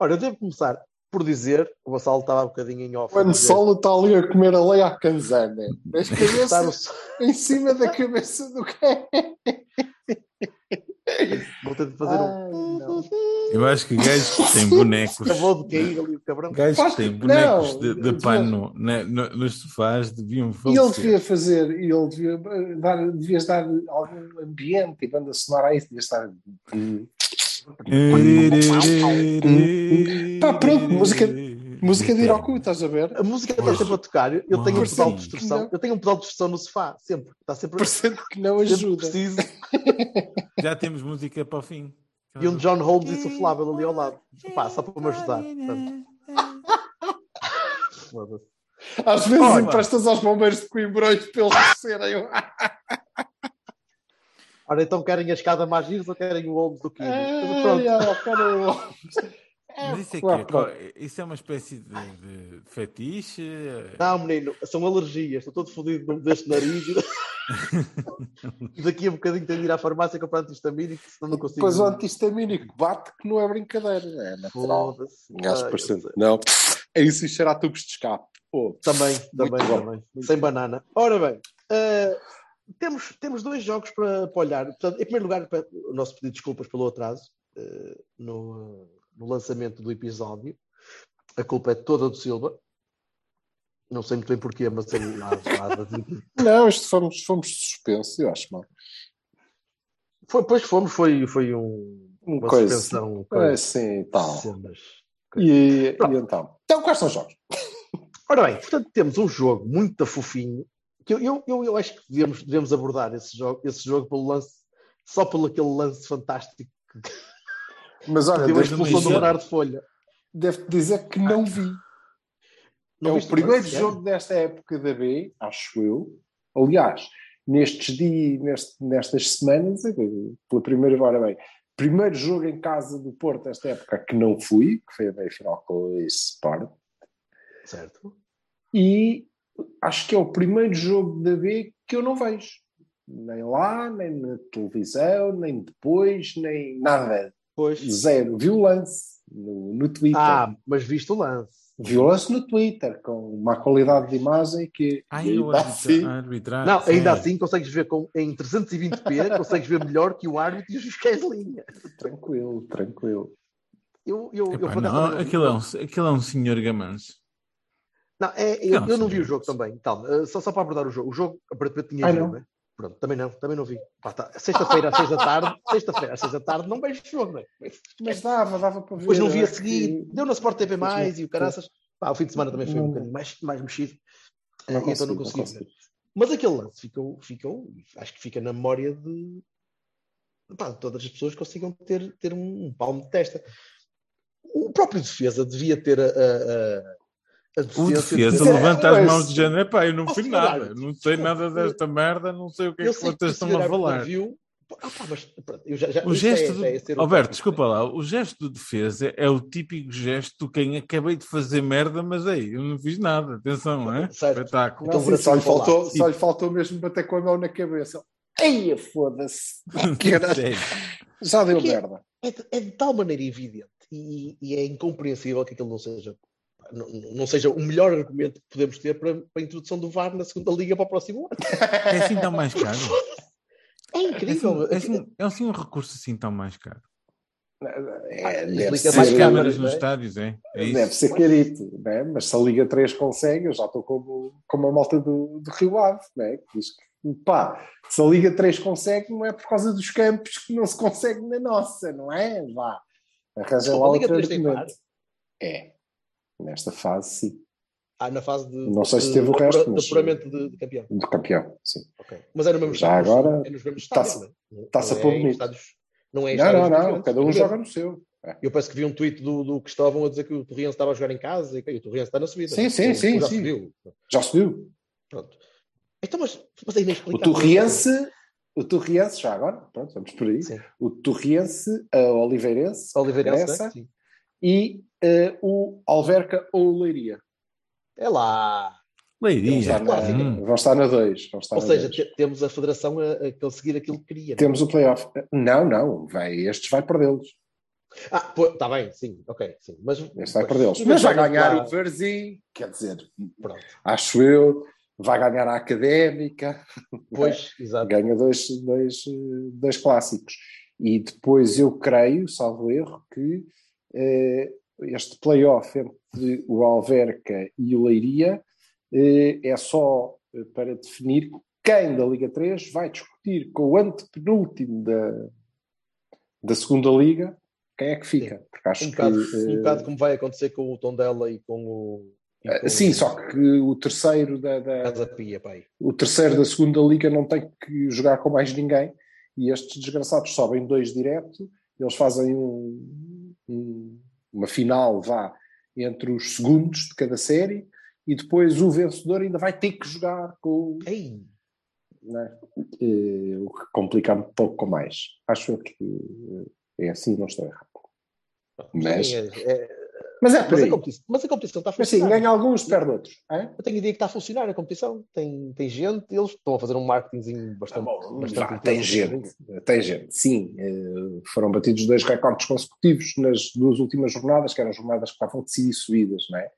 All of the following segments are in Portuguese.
Ora, eu devo começar por dizer, o Vassalo estava um bocadinho em off. O Ansolo está ali a comer a lei à canzana. Cabeça no- em cima da cabeça do quê? Vou ter de fazer um. Ai, não. Eu acho que gajos que têm bonecos. Acabou de cair ali o cabrão. Gajos que têm bonecos não, de, de pano na- no- nos sofás deviam E ele devia fazer, e ele devia eh, dar, devias dar algum ambiente e banda sonora a isso, devia estar. Pá, pronto, música- Música de ir ao cu, estás a ver? A música está sempre a tocar. Eu tenho um pedal de distorção. Eu tenho um pedal de distorção no sofá, sempre. Está sempre, Parecendo que não ajuda. preciso. Já temos música para o fim. E um John Holmes insuflável ali ao lado. Pá, só para me ajudar. Às vezes Olha. emprestas aos bombeiros de Coimbrões para eles descerem. Ora, então querem a escada mais giros ou querem o Holmes do cara, Mas isso é, Claro, que, claro. isso é uma espécie de, de fetiche? Não, menino, são alergias. Estou todo fodido deste nariz. Daqui a bocadinho tenho de ir à farmácia comprar antihistamínico, senão não consigo. Depois o antihistamínico bate que não é brincadeira, é natural. Um gajo. Não, é isso e cheirar tubos de escape. Pô, Também, também, também. Sem banana. Ora bem, eh, temos, temos dois jogos para, para olhar. Portanto, em primeiro lugar, para- o nosso pedido de desculpas pelo atraso eh, no, no lançamento do episódio. A culpa é toda do Silva. Não sei muito bem porquê, mas ele lá, lá Não, isto fomos, fomos suspensos, eu acho mal. foi, que fomos, foi, foi um, Um uma coisa. suspensão. É assim, tal. cenas. E, e então? Então, quais são os jogos? Ora bem, portanto, temos um jogo muito fofinho que eu, eu, eu, eu acho que devemos, devemos abordar esse jogo, esse jogo pelo lance, só pelo aquele lance fantástico que Mas olha, deu a devo-te expulsão do Bernardo Folha. devo dizer que não vi. Não é o primeiro jogo desta época da B, acho eu. Aliás, nestes dias, neste- nestas semanas, eh, pela primeira hora bem, primeiro jogo em casa do Porto desta época que não fui, que foi a meia final com o Sport, Certo? e acho que é o primeiro jogo da B que eu não vejo. Nem lá, nem na televisão, nem depois, nem nada. Pois. Zero. Vi o lance no, no Twitter. Ah, mas viste o lance. Vi o lance no Twitter, com uma qualidade de imagem que Ai, ainda assim, arbitra- arbitrar. Não, ainda é. assim consegues ver com, em 320p, consegues ver melhor que o árbitro e os fiscais de linha. tranquilo, tranquilo. Eu, eu, eu, Epá, acaso, não, aquilo, é um, aquilo é um senhor gamanço. Não, é, eu, Não, eu não vi o jogo também. Calma, eh, só, só para abordar o jogo. O jogo aparentemente tinha Ah, jogo, não? né? Pronto, também não, também não vi. Pá, tá. Sexta-feira às seis da tarde, sexta-feira às seis da tarde, não vejo jogo, não é? Mas dava, dava para ver. Depois não vi a acho seguir, que- deu na Sport TV mais e o caraças. Pá, o fim de semana também foi um bocadinho mais, mais mexido. Não Eh, então não consegui, ver. Mas aquele lance ficou, ficou, acho que fica na memória de, pá, de todas as pessoas que consigam ter, ter um, um palmo de testa. O próprio defesa devia ter a, a, a, a O de defesa dizer, levanta as mãos de género. Epá, eu não Oh, senhor nada. Não sei nada desta merda. Não sei o que é que vocês estão a falar. viu. Ah, pá, mas já, já, O é- gesto do... é ser um Alberto, tópico. desculpa lá. O gesto do defesa é o típico gesto de quem acabei de fazer merda, mas aí eu não fiz nada. Atenção, é? Certo. Espetáculo. Não, sim, só, lhe faltou, só lhe faltou mesmo bater com a mão na cabeça. Eia, foda-se. Já deu Aqui- merda. é de, é de tal maneira evidente e, e é incompreensível que aquilo não seja não, não seja o melhor argumento que podemos ter para, para a introdução do VAR na segunda liga para o próximo ano. É assim tão mais caro. É É incrível. assim, é, assim, é assim um recurso assim tão mais caro. É, deve, mais ser, Mais Sim, câmaras não nos é? estádios, é? É isso. deve ser carito, né? mas se a Liga 3 consegue, eu já estou como, como a malta do, do Rio Ave, né? que diz que pá, se a Liga 3 consegue, não é por causa dos campos que não se consegue na nossa, não é? Vá, arranja lá a Liga outro 3 tem argumento. VAR? É, nesta fase sim. Ah, na fase de. Não sei se de- teve o de resto, apura- mas- De apuramento de, de campeão. De campeão, sim. Ok. Mas é no mesmo Já estádio. agora, É nos mesmos estádios. tá-se- não é? tá-se a pôr é bonito. estádios- Não é Não, não, não. diferentes, Cada um é joga no seu. É. Eu penso que vi um tweet do, do Cristóvão a dizer que o Torriense estava a jogar em casa e que o Torriense está na subida. Sim, sim, sim, Já sim. subiu. Já subiu. Pronto. Então, mas, mas é O inexplicável. Torriense, o Torriense, já agora, pronto, vamos por aí. Sim. O Torriense, a Oliveirense, Oliveirense, Essa. né? Sim. e eh, o Alverca ou Leiria. É lá. Vão Leiria. estar na, Hum. vão estar na 2. Ou seja, te- temos a federação a, a conseguir aquilo que queria. temos o playoff. Não, não, vai, estes vai perdê-los. Ah, está bem, sim, ok, sim. Mas, Este vai perdê-los. Mas Mas vai ganhar lá- o Varzim, quer dizer, Pronto. acho eu, vai ganhar a Académica, Pois, exato. ganha dois, dois, dois clássicos. E depois eu creio, salvo erro, que eh, este playoff entre o Alverca e o Leiria eh, é só eh, para definir quem da Liga 3 vai discutir com o antepenúltimo da, da segunda Liga quem é que fica. Porque acho Um bocado, que. um eh, bocado como vai acontecer com o Tondela e com o. e com sim, o só que o terceiro da, da- Casa Pia, pai. o terceiro da segunda liga não tem que jogar com mais ninguém e estes desgraçados sobem dois direto, eles fazem um- um- uma final vá entre os segundos de cada série e depois o vencedor ainda vai ter que jogar com Ei, né? Eh, o que complica um pouco mais. Acho que eh, é assim, não estou errado. Mas, sim, é- é- mas é por mas, a mas a competição está a Mas sim, funcionar. ganha alguns, perde outros. hein? Eu tenho a ideia que está a funcionar a competição. Tem, tem gente, eles estão a fazer um marketingzinho bastante. bastante Vá, intenso. tem gente, tem gente, sim. Eh, foram batidos dois recordes consecutivos nas duas últimas jornadas, que eram jornadas que estavam decidir subidas, não é?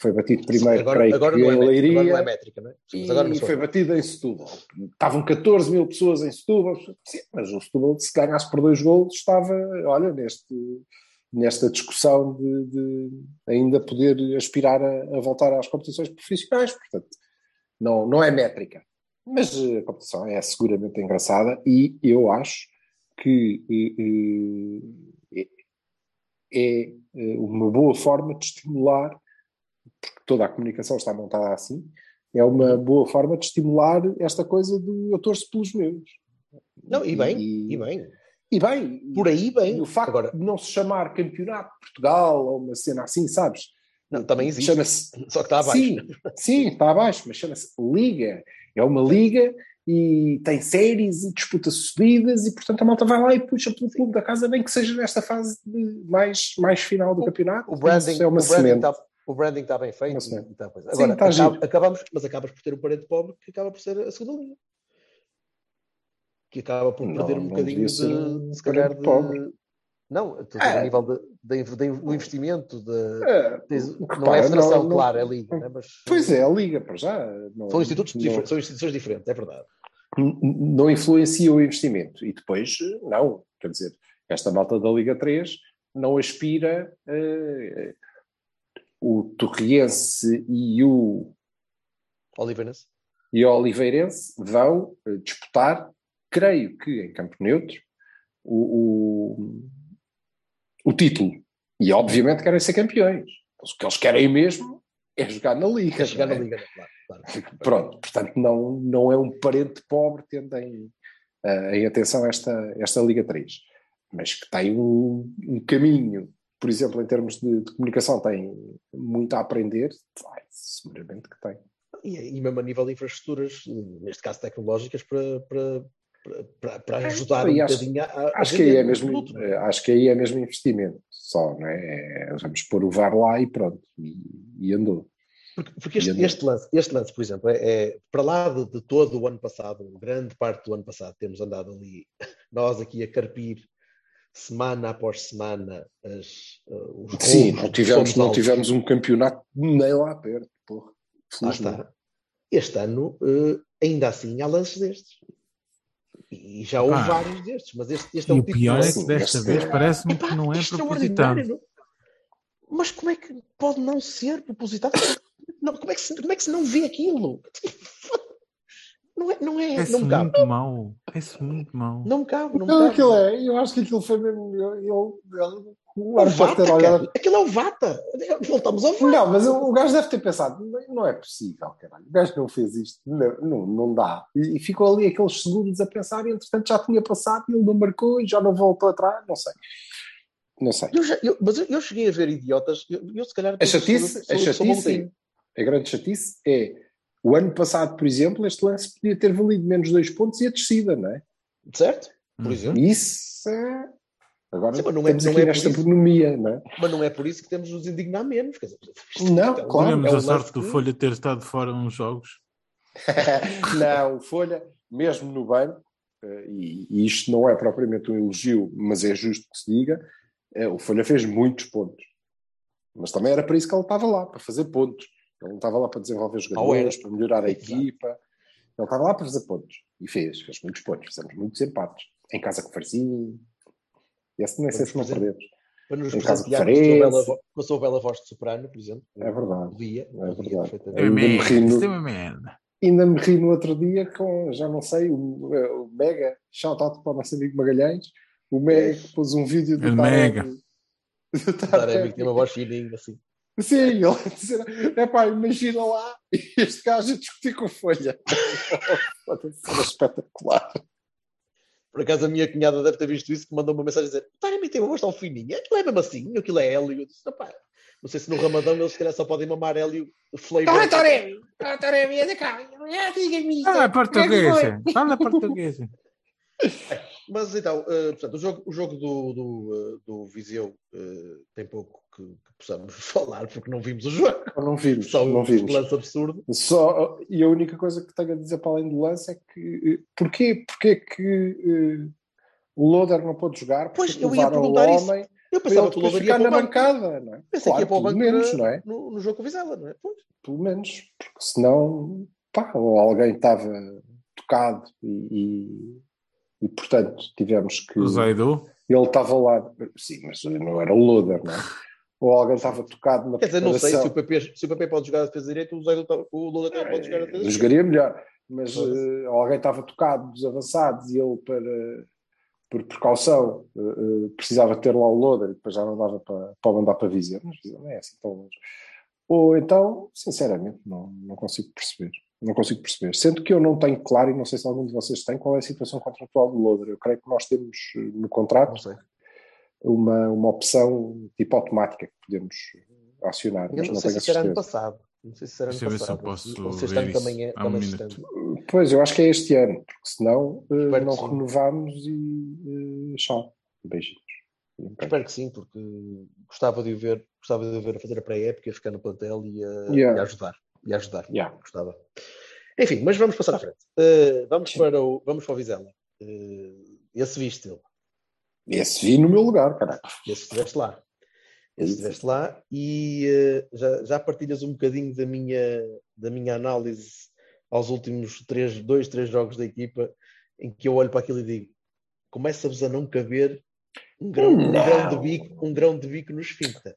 Foi batido primeiro, agora, creio agora que não é métrica, Leiria, agora não é métrica, não é? Mas agora e foi batido em Setúbal. Estavam 14 mil pessoas em Setúbal, sim, mas o Setúbal, se ganhasse por dois golos, estava, olha, neste, nesta discussão de, de ainda poder aspirar a, a voltar às competições profissionais, portanto, não, não é métrica. Mas a competição é seguramente engraçada e eu acho que eh, eh, é, eh, uma boa forma de estimular, porque toda a comunicação está montada assim, é uma boa forma de estimular esta coisa do eu torço pelos meus. Não, e bem, e, e bem. E bem. Por aí, bem. O facto Agora, de não se chamar Campeonato de Portugal ou uma cena assim, sabes? não, também existe. Chama-se Só que está abaixo. Sim, sim, está abaixo, mas chama-se Liga. É uma liga e tem séries e disputa subidas e, portanto, a malta vai lá e puxa pelo clube da casa, bem que seja nesta fase mais, mais final do campeonato. O branding, é uma o branding está o branding está bem feito. Está coisa. Sim, Agora, está acaba- acabamos, mas acabas por ter um parente pobre que acaba por ser a segunda linha. Que acaba por Não, perder um não bocadinho devia de, um se calhar, de... pobre. Não, É. a nível do investimento, de, É, tens- não repara, é a federação, não- claro, é a liga, né? mas Pois é, a Liga, para já. Não, são institutos não- são instituições diferentes, é verdade. não influencia o investimento. E depois, não. Quer dizer, esta malta da Liga 3 não aspira. eh, o Torriense e o, Oliveirense. e o Oliveirense vão eh, disputar, creio que em campo neutro, o, o, o título. E obviamente querem ser campeões. O que eles querem mesmo é jogar na Liga. Quer chegar não na é? liga, claro. claro. Pronto, portanto, não, não é um parente pobre tendo em, eh, em atenção esta, esta Liga 3, mas que tem um, um caminho, por exemplo, em termos de, de comunicação, tem muito a aprender, vai, seguramente que tem. E, e mesmo a nível de infraestruturas, neste caso tecnológicas, para, para, para- para, ajudar um acho- bocadinho a, a Acho que, aí é mesmo, produto, é? eh, acho que aí é mesmo investimento só, não é? É, Vamos pôr o VAR lá e pronto, e, e andou. Porque, porque este, este lance, este lance, por exemplo, é, é para lá de, de todo o ano passado, grande parte do ano passado, temos andado ali, nós aqui a carpir semana após semana as, uh, os Sim, não tivemos, não tivemos um campeonato nem lá perto, porra. Lá está. Este ano, eh, ainda assim, há lances destes. E já houve Ah. vários destes, mas este, este é um o tipo pior de é que desta vez é- parece-me que não é extraordinário, propositado. Mas como é que pode não ser propositado? Não, como, é que se, como é que se não vê aquilo? Não é, não é, É não me cabe. muito mau. Parece muito mal. Não me cabe, não me Não, cabe. aquilo é, eu acho que aquilo foi mesmo. Eu, eu, eu- o É Vata, ter olhado. Aquilo é o Vata. Voltamos ao Vata. Não, mas o, o gajo deve ter pensado, não, não é possível, caralho. O gajo não fez isto, não, não, não dá. E, e ficou ali aqueles segundos a pensar, e entretanto já tinha passado e ele não marcou e já não voltou atrás, não sei. Não sei. Eu já- eu- mas eu, eu cheguei a ver idiotas. Eu, eu se calhar. A chatice, sou- a sou- sou chatice, maluquinho. a grande chatice é o ano passado, por exemplo, este lance podia ter valido menos dois pontos e a descida, não é? Certo? Por Hum. exemplo. Isso é. Agora Sim, mas não é- não aqui é nesta isso. bonomia, não é? Mas não é por isso que temos de nos indignar menos. Quer dizer, isto- Não, é um- claro. Tivemos é a sorte do que- Folha ter estado fora uns jogos. não, o Folha, mesmo no banco, eh, e, e isto não é propriamente um elogio, mas é justo que se diga, eh, o Folha fez muitos pontos. Mas também era para isso que ele estava lá, para fazer pontos. Ele não estava lá para desenvolver jogadores, para melhorar a equipa. Ele estava lá para fazer pontos. E fez, fez muitos pontos. Fizemos muitos empates. Em casa com o Farzinho. Esse nem sei se não perdemos. Para nos Em presentear com a sua bela voz de soprano, por exemplo. É verdade. Podia, É verdade. perfeitamente. É Ainda me ri no- isto é uma merda. Ainda me ri no outro dia com, já não sei, o, o Mega, shout out para o nosso amigo Magalhães, o Mega que pôs um vídeo do Mega. do que tem uma voz fininha assim. Sim, ele dizer, é pá, imagina lá este gajo a discutir com a Folha. Pode ser espetacular. Por acaso a minha cunhada deve ter visto isso, que mandou uma mensagem a dizer: Taremi tem uma voz tão fininha, aquilo é mesmo assim, aquilo é hélio. Eu disse: "Rapá, não sei se no Ramadão eles se calhar só podem mamar hélio flavor. Ah, Taremi! Ah, Taremi, é da cá. Diga-me isto. Ah, é portuguesa. Fala portuguesa. Mas então, eh, portanto, o jogo, o jogo do, do, eh, do Viseu eh, tem pouco que, que possamos falar, porque não vimos o jogo. Não vimos, Só não um vimos. lance absurdo. Só, e a única coisa que tenho a dizer para além do lance é que porquê, porquê que eh, o Loader não pôde jogar? Pois, Porque eu ia perguntar isso. homem Eu pensava que o Lobo ia para na o banco. bancada, não é? Pensei que ia para o banco menos, não é? no, no jogo com o Vizela, não é? Pois. Pelo menos, porque senão, pá, ou alguém estava tocado e, e, e, portanto tivemos que. O Zaidu. Ele estava lá, sim, mas não era o Loader, não é? Ou alguém estava tocado na Quer dizer, não sei se preparação. o PP, se o PP pode jogar a defesa direita, o, Zé, o Lula também pode jogar a defesa Eu esquerda. jogaria melhor, mas eh, alguém estava tocado dos avançados e ele, para, por precaução, eh, eh, precisava ter lá o loader e depois já não dava para, para mandar para Viseu. Mas não é assim tão longe. Ou então, sinceramente, não, não consigo perceber. Não consigo perceber. Sendo que eu não tenho claro, e não sei se algum de vocês tem, qual é a situação contratual do loader. Eu creio que nós temos eh, no Não contrato sei. uma, uma opção tipo automática que podemos acionar, Eu mas não não sei se será ano passado. Não sei se será ano ver se eu passado. posso ano isso. também é um. Pois, eu acho que é este ano, porque senão eh, Espero não renovamos e eh, tchau. Beijinhos. Espero que sim, porque gostava de o ver, gostava de o ver a fazer a pré-época, a ficar no plantel e a, Yeah. e a ajudar. E ajudar. Yeah. Gostava. Enfim, mas vamos passar à frente. Uh, vamos, para o, vamos para o Vizela. Uh, esse viste-o. Esse vi no meu lugar, caralho. Esse estiveste lá. Esse estiveste lá e uh, já, já partilhas um bocadinho da minha, da minha análise aos últimos três, dois, três jogos da equipa, em que eu olho para aquilo e digo: começa-vos a não caber um grão, um grão de bico, um grão de bico no esfíncter.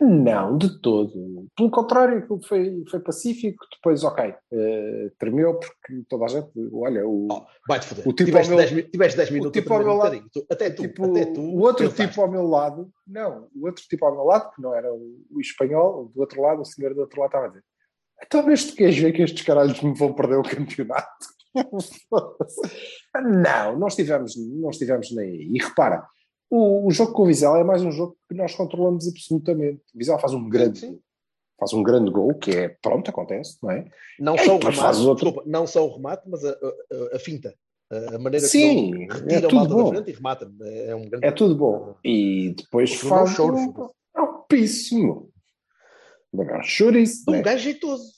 Não, de todo. Pelo contrário, aquilo foi, foi pacífico. Depois, ok, eh, tremeu porque toda a gente, olha, o, Oh, vai-te foder. O tipo tiveste, ao meu- 10, mi- tiveste 10 minutos tipo ao meu lado-. Tu- até tu, tipo, até tu. o outro pensaste. tipo ao meu lado, não, o outro tipo ao meu lado, que não era o, o espanhol, do outro lado, o senhor do outro lado estava a dizer: então, mas tu queres ver que estes caralhos me vão perder o campeonato? não, nós estivemos, não estivemos nem aí. E repara, o, o jogo com o Vizela é mais um jogo que nós controlamos absolutamente. O Vizela faz um grande, Sim. faz um grande gol, que é, pronto, acontece, não é? Não É, só o remate, desculpa, não só o remate, mas a, a- a finta. A maneira Sim, que ele é retira a tudo malta da bom. frente e remata. É um grande. É tudo bom. E depois Não faz choro, um, filho. é um chouriço, Um né? gajo jeitoso.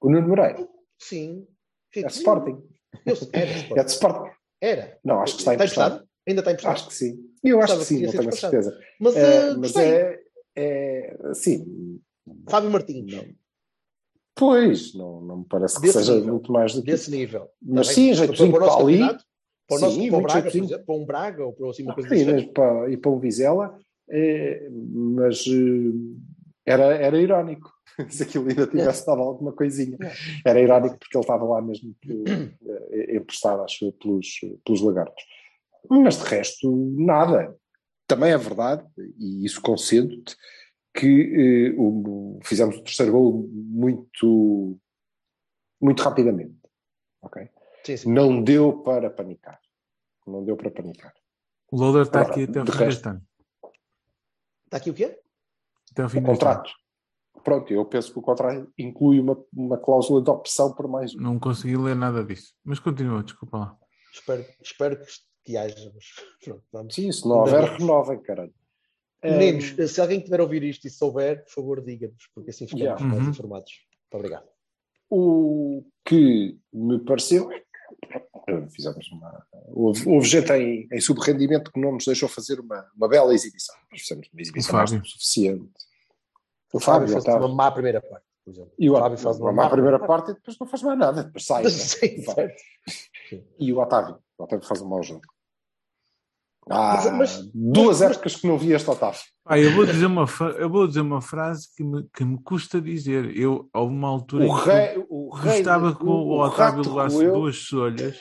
O Nuno Moreira. Sim. É. Sporting. Eu Era, É Sporting. de Sporting. Era. Não, acho que está emprestado. Ainda está emprestado. Acho que sim. Eu acho que sim, que não tenho a certeza. Mas, É, eh, mas é, é. Sim. Fábio Martins. Não. Pois, não, não me parece que Desse seja nível. muito mais do que Desse nível. Mas Tá sim, bem? jeitozinho para para ali. Para o, nosso, Sim, para o Braga, por exemplo, para um Braga ou para assim, uma coisa Sim, para, e para um Vizela, é, mas era, era irónico se aquilo ainda tivesse dado alguma coisinha. Era irónico porque ele estava lá mesmo emprestado, acho pelos, pelos lagartos. Mas de resto, nada. Também é verdade, e isso concedo-te, que eh, o- fizemos o terceiro gol muito, muito rapidamente. ok? Sim, sim. Não deu para panicar. Não deu para panicar. O Loader está Agora, aqui até o fim resto- deste ano. Está aqui o quê? Até o fim O deste ano. contrato. Pronto, eu penso que o contrato inclui uma, uma cláusula de opção por mais um. Não consegui ler nada disso. Mas continua, desculpa lá. Espero, espero que, que haja, mas pronto, vamos. Sim, se não houver, bem. renovem, caralho. Meninos, se alguém tiver a ouvir isto e souber, por favor, diga-nos, porque assim ficamos Yeah. mais Uhum. informados. Muito obrigado. O que me pareceu é que fizemos uma. Houve, houve gente em, em subrendimento que não nos deixou fazer uma, uma bela exibição. Nós fizemos uma exibição mais do que suficiente. O O Fábio Fábio, fez Otávio. uma má primeira parte, por exemplo. E o Fábio faz uma uma má primeira parte e depois não faz mais nada, depois sai. né? Sim. E o Otávio. O Otávio faz um mau jogo. Ah, Mas- mas- duas mas- épocas que não vi este Otávio. Ah, eu, vou dizer uma eu vou dizer uma frase que me, que me custa dizer. Eu, houve uma altura O rei, o rei gostava do- que o, Otávio rato levasse duas solhas,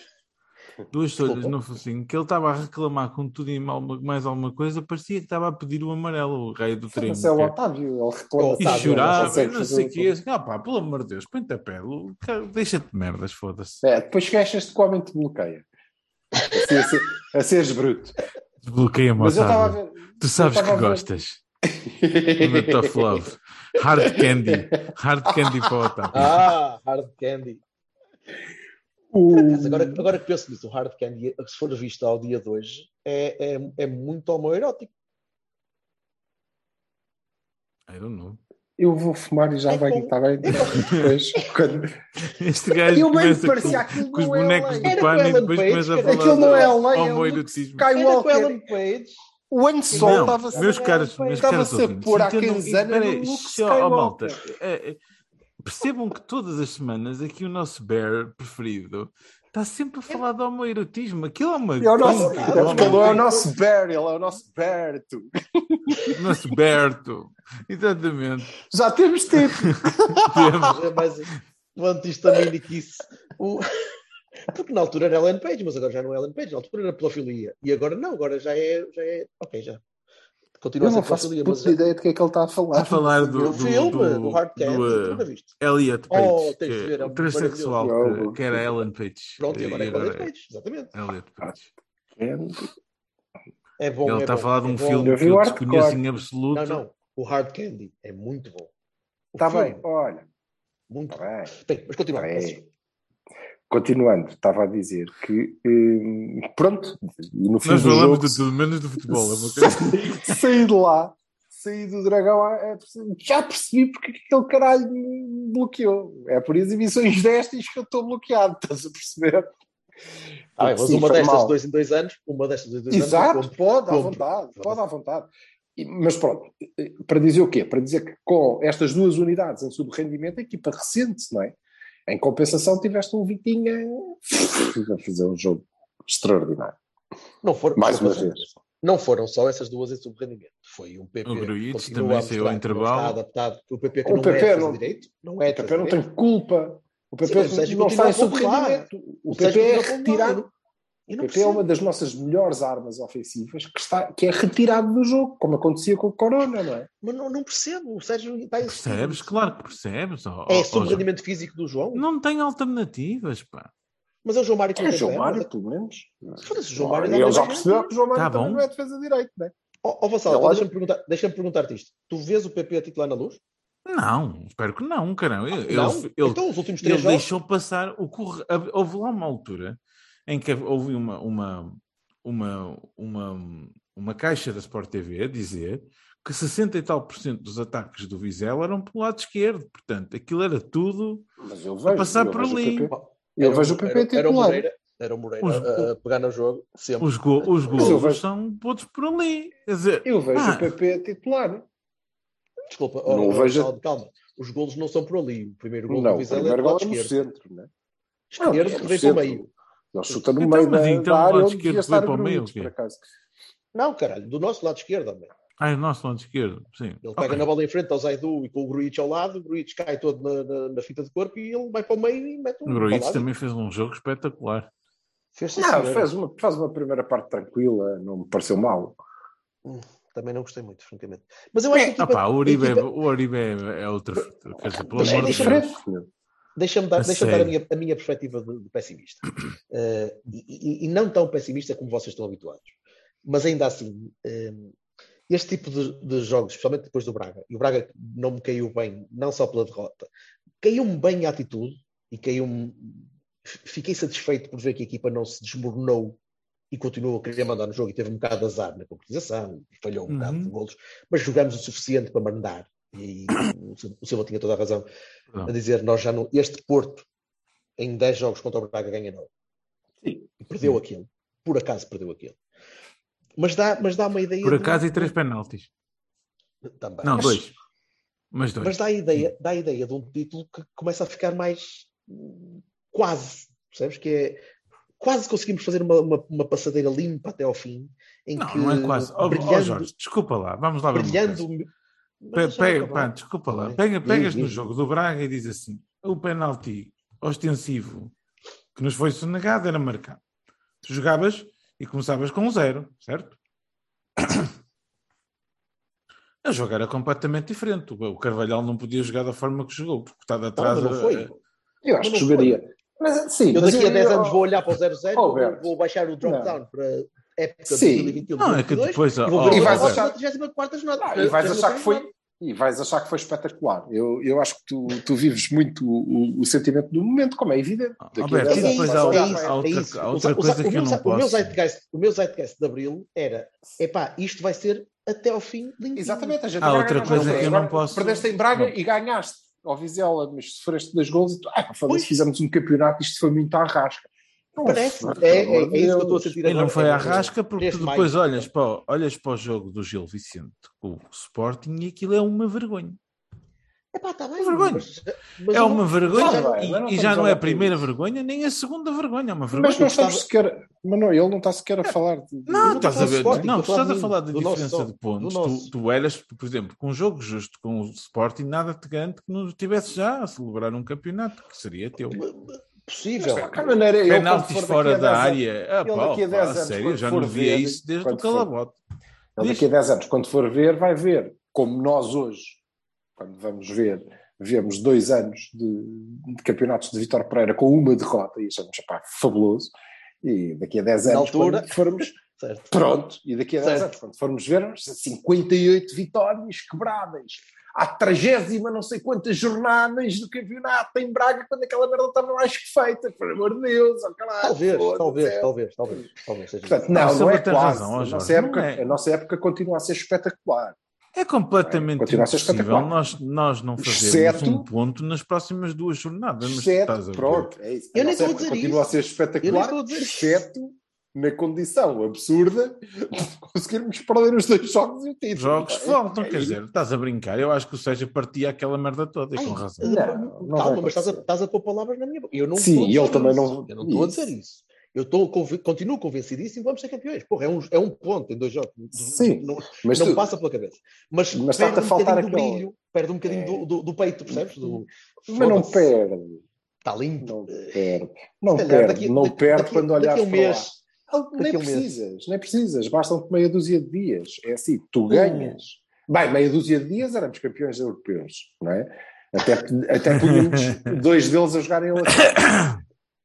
duas Desculpa. no focinho, que ele estava a reclamar com tudo e mal- mais alguma coisa, parecia que estava a pedir o amarelo, o rei do trem. Mas é o Otávio, ele reclama. E Otávio, chorava, não sei o que. Assim, ah pá, pelo amor de Deus, põe-te a pé, deixa-te de merdas, foda-se. É, depois queixas-te que o homem te bloqueia. Assim, a, ser, a seres bruto. Desbloqueia-me, Mas eu estava a Otávio. ver. Tu sabes que gostas. do Tough Love. Hard Candy. Hard Candy para o Otávio. Ah, Hard Candy. O- agora, agora que penso nisso, o Hard Candy, se for visto ao dia de hoje, é, é, é muito homoerótico. I don't know. Eu vou fumar e já É está bem. Depois, quando... Este gajo Eu começa parecia com, com os é bonecos lei. do pano e depois Page, começa a falar Aquilo não é lei, é homoerotismo. Era com Skywalker. Ellen Page. O Han Solo Não, estava meus a- caros, meus estava-se caros a pôr há entendam- 15 anos espera aí, malta, Skywalker. é, é, percebam que todas as semanas aqui o nosso bear preferido está sempre a falar de homoerotismo. Aquilo é uma É o nosso, é ele é o realmente. nosso Bear, ele é o nosso Berto. o nosso Berto. Exatamente. Já temos tempo. Temos. É mais um antihistamínico isso. O- Porque na altura era Ellen Page, mas agora já não é Ellen Page, na altura era pedofilia. E agora não, agora já é. Já é ok, já. Continua Eu a não faço puta mas já- ideia de que é que ele está a falar. A falar do, do, filme do, do Hard Candy, do, uh, nunca viste. Elliot Page, Oh, tens que de ver, é é o transexual que, que era Ellen Page. Pronto, e agora é E Ellen agora Page, exatamente. é Elliot Page. É bom. Ele é está a bom, falar de é um bom. filme Eu que eu desconheço em absoluto. Não, não. O Hard Candy é muito bom. O Está filme, Tá bem, olha. Muito Está bom. bem. Bem, mas continua. Bem. Continuando, estava a dizer que hum, pronto, e no fim Nós do falamos jogo, de tudo, menos do futebol. É uma coisa. saí de lá, saí do dragão, é, já percebi porque que aquele caralho me bloqueou. É por exibições destas que eu estou bloqueado, estás a perceber? Ah, mas Sim, uma destas mal. dois em dois anos, uma destas dois em dois Exato, anos. pode, à vontade, pode à vontade. Mas pronto, eh, para dizer o quê? Para dizer que com estas duas unidades em subrendimento, a equipa recente-se, não é? Em compensação, tiveste um Vitinha a fazer um jogo extraordinário. Não foram, Mais uma não vez. Não foram só essas duas em subrendimento. Foi um PP. O Gruitch continua também a saiu que não intervalo. Está adaptado. O PP que O não PP é não- direito. Não é O PP não tem culpa. O PP Sim, o Sérgio não está em continua a pontuar. subrendimento. O PP é retirado. E O não PP é uma das nossas melhores armas ofensivas que, está, que é retirado do jogo, como acontecia com o Corona, não é? Mas não, não percebo. O Sérgio está a existir. Percebes? Claro que percebes. ó, É ó, sobre o ó, rendimento físico do João. Não tem alternativas, pá. Mas é o João Mário que É tem João. Mário, pelo menos. Foda-se, o João Mário Ele já percebeu que o João Mário Tá também não é defesa direito, não é? Ó ó, Vassal, deixa-me perguntar- deixa-me perguntar-te isto. Tu vês o PP a titular na luz? Não, espero que não, caramba. Ele, não? ele, então, os últimos três ele jogos... deixou passar o corre... Houve lá uma altura em que houve uma, uma, uma, uma, uma caixa da Sport TV a dizer que 60 e tal por cento dos ataques do Vizela eram pelo lado esquerdo. Portanto, aquilo era tudo. Mas eu vejo, passar eu por vejo o ali. PP. Eu vejo o PP era, era o titular. Moreira, era o Moreira Os- a, a pegar no jogo, sempre. Os, go os eu golos vejo- são todos por ali. Quer dizer, Eu vejo Ah. o PP titular. Desculpa, Não oh, vejo- Ronaldo, calma. Os golos não são por ali. O primeiro gol Não, do Vizela é primeiro do gol lado é esquerdo. centro, não é? Esquerdo Não, é no vem para o centro. meio. Ele chuta no Então, meio mas da, então da o área lado onde esquerdo devia foi estar para o meio, Gruitch, o quê? por acaso. Não, caralho, do nosso lado esquerdo, homem. Ah, é o nosso lado esquerdo, sim. Ele pega Ok. na bola em frente ao Zaidu e com o Gruitch ao lado, o Gruitch cai todo na, na, na fita de corpo e ele vai para o meio e mete um O Gruitch também fez um jogo espetacular. Fez Não, faz uma, faz uma primeira parte tranquila, não me pareceu mal. Também não gostei muito, francamente. Mas eu acho que a Ah, equipa, pá, o é- equipa- o Uribe é, é outra fita. Quer dizer, pelo Mas é amor de diferente. Deus. Deixa-me dar, A deixa dar a, minha, a minha perspectiva de, de pessimista. Eh, e, e- não tão pessimista como vocês estão habituados. Mas ainda assim, eh, este tipo de, de jogos, especialmente depois do Braga, e o Braga não me caiu bem, não só pela derrota, caiu-me bem a atitude e caiu-me. Fiquei satisfeito por ver que a equipa não se desmoronou e continuou a querer mandar no jogo e teve um bocado de azar na concretização, falhou um bocado Uhum. de golos, mas jogamos o suficiente para mandar. E o Sil- o Silva tinha toda a razão Perdão. a dizer nós já não. Este Porto, em 10 jogos contra o Braga, ganha 9. Sim. E perdeu aquilo. Por acaso perdeu aquilo. Mas dá, mas dá uma ideia. Por de- acaso e três penaltis. Também. Não, mas, dois. Mas dois. Mas dá a, ideia, dá a ideia de um título que começa a ficar mais hum, quase. Percebes? Que é. Quase conseguimos fazer uma, uma, uma passadeira limpa até ao fim. Em Não, que, não é quase. Ó, brilhando, Jorge, desculpa lá. Vamos lá ver brilhando. Pe- Pega, pá, desculpa lá. Pega, pegas no jogo do Braga e diz assim: o penalti ostensivo que nos foi sonegado era marcado. Tu jogavas e começavas com um zero, certo? O jogo era completamente diferente. O Carvalhal não podia jogar da forma que jogou, porque está de Não, atrás. não a- foi. Eu acho que não jogaria. Mas, sim, Eu mas daqui a 10 eu- anos vou olhar para o 0-0, Oh, vou, vou baixar o drop-down para época de Sim. 2021. Não, é que 2022, depois. e vou E vais achar- na 34 jornada. Ah, e vais achar que foi. E vais achar que foi espetacular. Eu, eu acho que tu, tu vives muito o, o- o sentimento do momento, como é evidente. Daqui a Alberto, 10 e depois há outra- coisa que eu meu não ze- O meu posso. zeitgeist, o meu zeitgeist de Abril era, epá, isto vai ser até ao fim limpinho. Exatamente, a gente Há outra coisa que eu não posso- Perdeste em Braga não. e ganhaste ao Vizela, mas sofreste dois gols e tu, ah, fizemos um campeonato, isto foi muito à rasca. Não Parece. É, é, é de isso que eu estou a sentir E agora. não foi É, à rasca porque depois olhas para, o- olhas para o jogo do Gil Vicente com o Sporting e aquilo é uma vergonha. Epá, está bem. Uma vergonha. mas- mas é uma não- vergonha e- mas não e, já não é a primeira isso. vergonha nem a segunda vergonha, é uma vergonha. Mas não estamos sequer. Mas não, ele não está sequer a falar de. Não, estás a ver? do Não, Sporting, tu estás a falar da nosso diferença só, de pontos. nosso. Tu, tu eras, por exemplo, com um jogo justo com o Sporting, nada te garante que não estivesse já a celebrar um campeonato que seria teu. Possível. De qualquer maneira, ele, quando Penaltis for fora daqui a da 10 área. Ah, daqui a pá, 10 a anos, sério, quando já for não via ver, isso desde o calabote. Ele daqui a 10 anos, quando for ver, vai ver, como nós hoje, quando vamos ver, vemos dois anos de, de campeonatos de Vitor Pereira com uma derrota e achamos, pá, fabuloso. E daqui a 10 Na anos, altura- quando formos, Certo. pronto, e daqui a 10 Certo. anos, quando formos ver, 58 vitórias quebradas. À tragésima não sei quantas jornadas do campeonato em Braga, quando aquela merda estava mais que feita, por amor de Deus, oh, caralho, Talvez, talvez, é. talvez, talvez, talvez Portanto, isso. não, não, Silva é quase. razão, a, nossa época, não é. a nossa época continua a ser espetacular. É completamente Continua a ser impossível espetacular. nós, nós não fazermos Exceto- um ponto nas próximas duas jornadas. Mas Exceto, estás a ver. pronto, é isso. Eu nem nossa estou a época dizer continua isso. a ser Eu nem espetacular, estou a dizer isso. exceto na condição absurda de conseguirmos perder os dois jogos e o título. Jogos faltam, é quer dizer, estás a brincar. Eu acho que o Seja partia aquela merda toda, e Ai, com razão. Não, não Calma, mas estás a, estás a pôr palavras na minha boca. Eu não Sim, e ele também não- Eu não estou a dizer isso. Eu estou, continuo convencidíssimo vamos ser campeões. Porra, é um, é um ponto em dois jogos. Sim, Não, Mas não tu- passa pela cabeça. Mas, Mas perde um faltar bocadinho do aquele- brilho, perde um bocadinho É. do, do, do peito, percebes? Do, mas não perde. Está limpo. Não perde. Não calhar perde. daqui- não daqui- perde daqui- quando a um para lá. mês. Nem mês. precisas, nem precisas. Bastam-te meia dúzia de dias. É assim, tu ganhas. Bem, meia dúzia de dias éramos campeões europeus, não é? Até, até punhamos dois deles a jogarem a outra.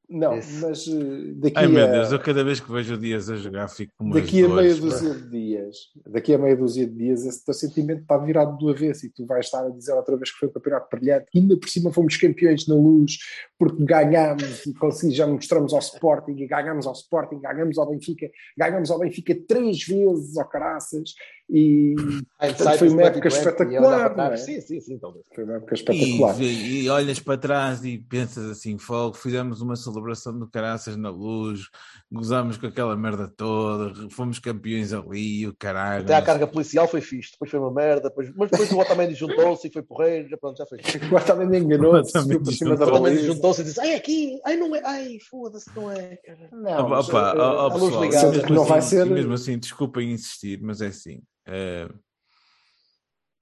Não, Esse. mas eh, daqui Ai meu a, Deus, eu cada vez que vejo o Dias a jogar fico com daqui a meia dúzia de dias, daqui a meia dúzia de dias, esse teu sentimento está virado do avesso e tu vais estar a dizer outra vez que foi um campeonato brilhante. E ainda por cima fomos campeões na luz, porque ganhámos e conseguimos, já mostramos ao Sporting e ganhámos ao Sporting, ganhámos ao Benfica, ganhámos ao Benfica três vezes ao Caraças e Hindsight foi is uma época 2020, espetacular, não é? Sim, sim, sim, talvez. foi uma época espetacular. e- e olhas para trás e pensas assim, fogo, fizemos uma celebração do caraças na luz, gozámos com aquela merda toda, fomos campeões ali, o caralho. Até a carga policial foi fixe, depois foi uma merda, depois, mas depois o Otamendi juntou-se e foi porreiro, já, pronto, já foi. O Otamendi enganou-se, Otamendi subiu por cima da O Otamendi baliza. juntou-se e disse: Ai, aqui, ai, não é, ai, foda-se, não é. cara." Não, Opa, opa, eh, ó, ó, a luz pessoal, ligada. mesmo Não vai assim- ser- Mesmo assim, desculpem insistir, mas é assim. Eh,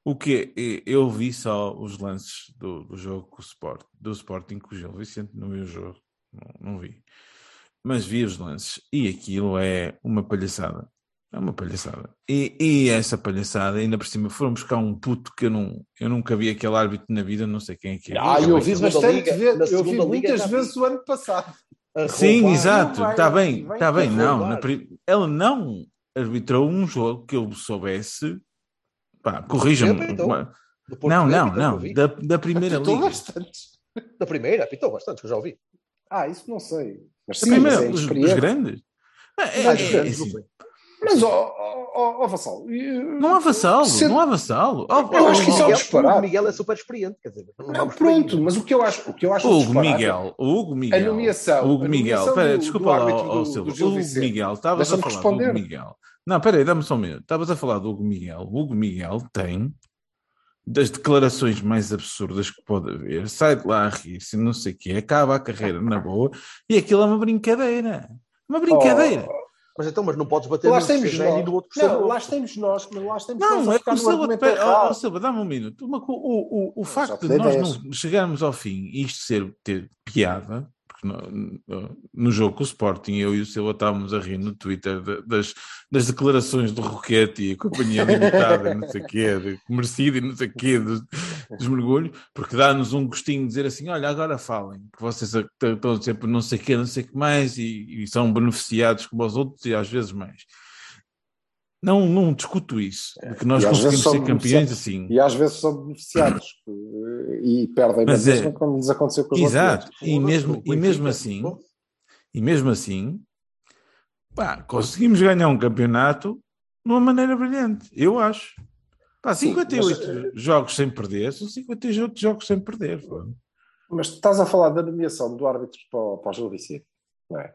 O que é? Eu vi só os lances do, do jogo com o Sport, do Sporting com o Gil Vicente, não vi o jogo, não, não vi. Mas vi os lances e aquilo é uma palhaçada. É uma palhaçada. E, e essa palhaçada, ainda por cima, foram buscar um puto que eu, não, eu nunca vi aquele árbitro na vida, não sei quem é que é. Ah, eu vi segunda bastante eu vi muitas vezes o ano passado. Sim, roubar. exato, está bem, está bem. Não, ela não arbitrou um jogo que eu soubesse. Pá, corrija-me. Então, Não, não, não. Da, da primeira Apitou liga. bastantes. Da primeira, apitou bastante, que eu já ouvi. Ah, isso não sei. Mas sim, mas é dos experiente. grandes. É, é- dos é não. Mas, ó, ó, ó, ó, Vassal, eu- não há vassalo, Se- não há vassalo. Oh, Eu oh, acho que isso é um Miguel, disparate. o Miguel é super experiente, quer dizer. Não, Não, por aí. pronto, mas o que eu acho, o que eu acho Hugo Miguel, Hugo Miguel, A nomeação- o Hugo Miguel, espera, desculpa lá, ó, Silva. Hugo. Miguel, estavas a falar do Hugo responder. Miguel. Não, peraí, dá-me só um minuto. Estavas a falar do Hugo Miguel. O Hugo Miguel tem das declarações mais absurdas que pode haver, sai de lá a rir-se, não sei o quê, acaba a carreira na boa, e aquilo é uma brincadeira. Uma brincadeira. Oh, Mas então, mas não podes bater lá estamos velho nós. e no outro Não, seja lá estamos nós, mas lá estamos Não, nós a é o Silva, pera, errado. Silva, dá-me um minuto. O, o, o Já facto de nós não chegarmos ao fim e isto ser, ter piada, no, no- jogo com o Sporting, eu e o Silva estávamos a rir no Twitter da- das, das declarações do Roquete e a companhia limitada, não sei o quê, de merecido e não sei o quê, dos, dos mergulhos, porque dá-nos um gostinho de dizer assim: olha, agora falem, que vocês estão sempre não sei o quê, não sei o que mais, e, e são beneficiados como os outros e às vezes mais. Não, não discuto isso, de que nós conseguimos ser campeões assim. E às vezes são beneficiados eh, e perdem Mas é- mesma, como lhes aconteceu com os Exato, outros. e mesmo, e mesmo assim, e mesmo assim, pá, conseguimos ganhar um campeonato de uma maneira brilhante, eu acho. Pá, Sim, 58 mas, jogos sem perder, são 58 jogos sem perder. pô. Mas tu estás a falar da nomeação do árbitro para, o- para o Gil Vicente, não é?